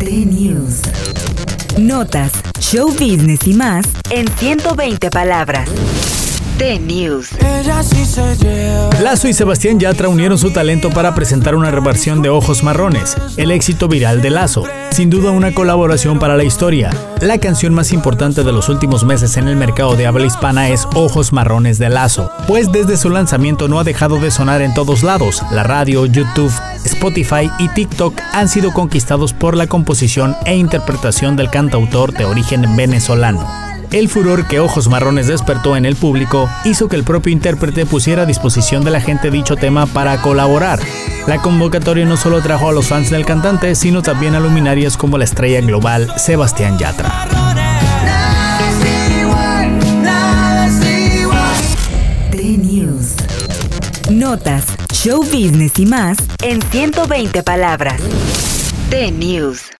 T-News. Notas, show business y más en 120 palabras. T-News. Lazo y Sebastián Yatra unieron su talento para presentar una reversión de Ojos Marrones, el éxito viral de Lazo. Sin duda una colaboración para la historia. La canción más importante de los últimos meses en el mercado de habla hispana es Ojos Marrones de Lazo, pues desde su lanzamiento no ha dejado de sonar en todos lados. La radio, YouTube, Spotify y TikTok han sido conquistados por la composición e interpretación del cantautor de origen venezolano. El furor que Ojos Marrones despertó en el público hizo que el propio intérprete pusiera a disposición de la gente dicho tema para colaborar. La convocatoria no solo trajo a los fans del cantante, sino también a luminarias como la estrella global Sebastián Yatra. Notas, show business y más en 120 palabras. T-News.